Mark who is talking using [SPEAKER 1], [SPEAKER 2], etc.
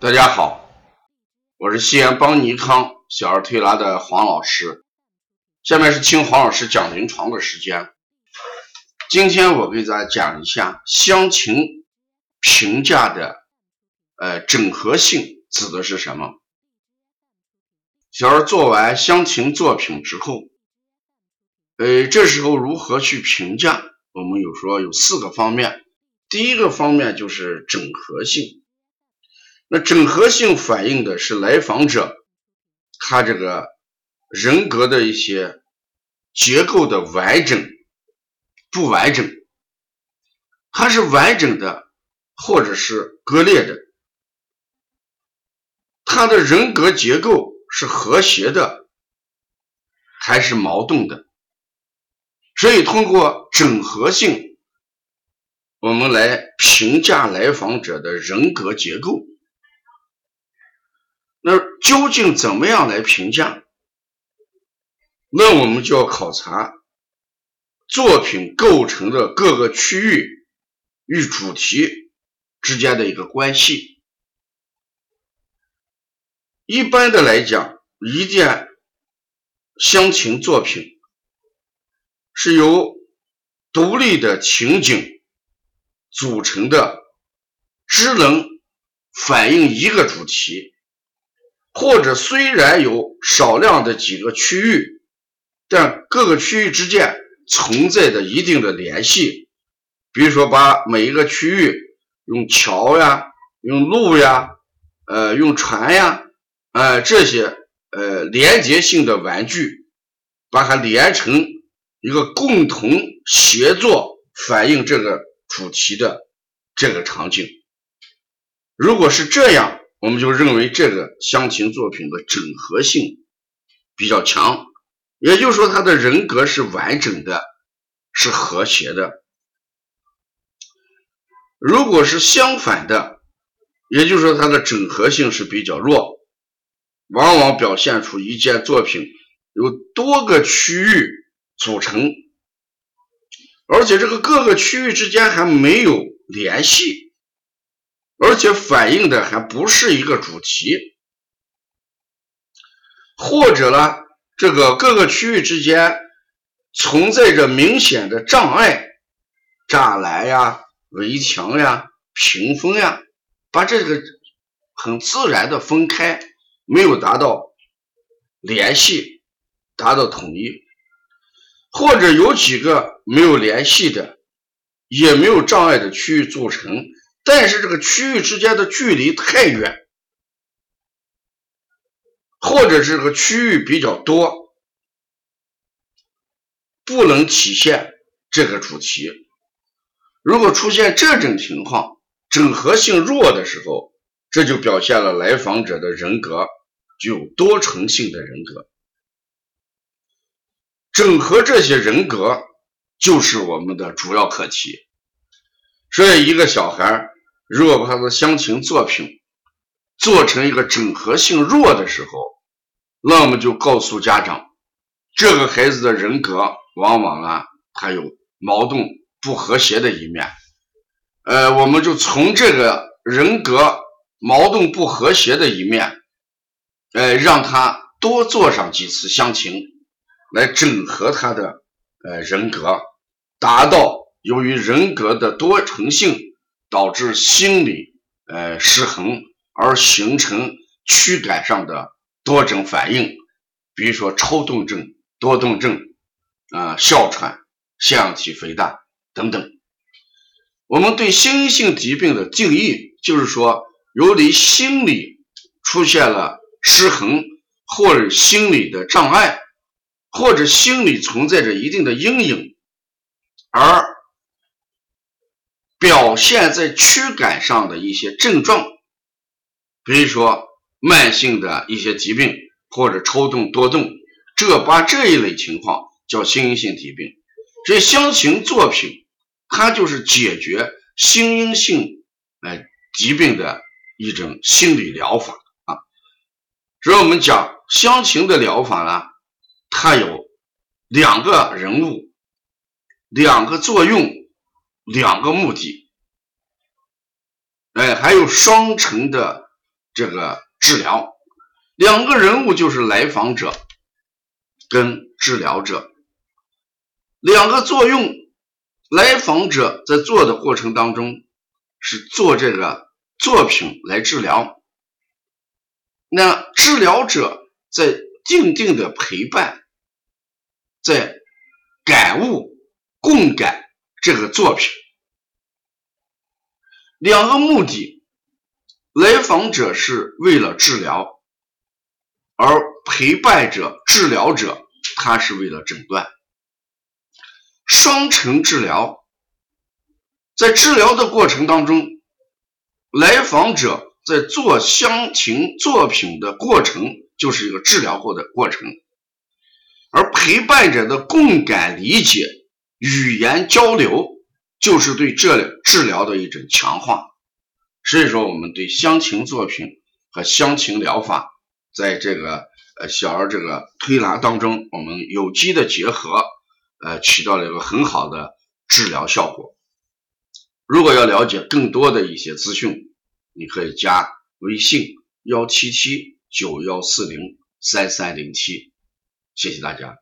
[SPEAKER 1] 大家好，我是西安邦尼康小儿推拿的黄老师。下面是听黄老师讲临床的时间。今天我给大家讲一下香芹评价的呃整合性指的是什么？小儿做完香芹作品之后，呃，这时候如何去评价？我们有说有四个方面。第一个方面就是整合性。那整合性反映的是来访者他这个人格的一些结构的完整不完整，它是完整的或者是割裂的，他的人格结构是和谐的还是矛盾的？所以通过整合性，我们来评价来访者的人格结构。究竟怎么样来评价？那我们就要考察作品构成的各个区域与主题之间的一个关系。一般的来讲，一件乡情作品是由独立的情景组成的，只能反映一个主题。或者虽然有少量的几个区域，但各个区域之间存在着一定的联系。比如说，把每一个区域用桥呀、用路呀、呃、用船呀、呃这些呃连接性的玩具，把它连成一个共同协作反映这个主题的这个场景。如果是这样。我们就认为这个乡情作品的整合性比较强，也就是说，他的人格是完整的，是和谐的。如果是相反的，也就是说，它的整合性是比较弱，往往表现出一件作品由多个区域组成，而且这个各个区域之间还没有联系。而且反映的还不是一个主题，或者呢，这个各个区域之间存在着明显的障碍，栅栏呀、围墙呀、屏风呀，把这个很自然的分开，没有达到联系，达到统一，或者有几个没有联系的，也没有障碍的区域组成。但是这个区域之间的距离太远，或者这个区域比较多，不能体现这个主题。如果出现这种情况，整合性弱的时候，这就表现了来访者的人格具有多重性的人格。整合这些人格就是我们的主要课题。所以，一个小孩如果把他的乡情作品做成一个整合性弱的时候，那么就告诉家长，这个孩子的人格往往啊，他有矛盾不和谐的一面。呃，我们就从这个人格矛盾不和谐的一面，呃，让他多做上几次乡情，来整合他的呃人格，达到。由于人格的多重性导致心理呃失衡，而形成躯干上的多种反应，比如说抽动症、多动症啊、哮喘、腺样体肥大等等。我们对心性疾病的定义就是说，由于心理出现了失衡，或者心理的障碍，或者心理存在着一定的阴影，而表现在躯干上的一些症状，比如说慢性的一些疾病或者抽动多动，这把这一类情况叫心因性疾病。所以香型作品，它就是解决心因性哎疾病的一种心理疗法啊。所以我们讲香情的疗法呢，它有两个人物，两个作用。两个目的，哎，还有双重的这个治疗，两个人物就是来访者跟治疗者，两个作用。来访者在做的过程当中是做这个作品来治疗，那治疗者在静静的陪伴，在感悟共感这个作品。两个目的，来访者是为了治疗，而陪伴者、治疗者他是为了诊断，双程治疗。在治疗的过程当中，来访者在做乡情作品的过程就是一个治疗过的过程，而陪伴者的共感理解、语言交流。就是对这治疗的一种强化，所以说我们对乡情作品和乡情疗法，在这个呃小儿这个推拿当中，我们有机的结合，呃起到了一个很好的治疗效果。如果要了解更多的一些资讯，你可以加微信幺七七九幺四零三三零七，谢谢大家。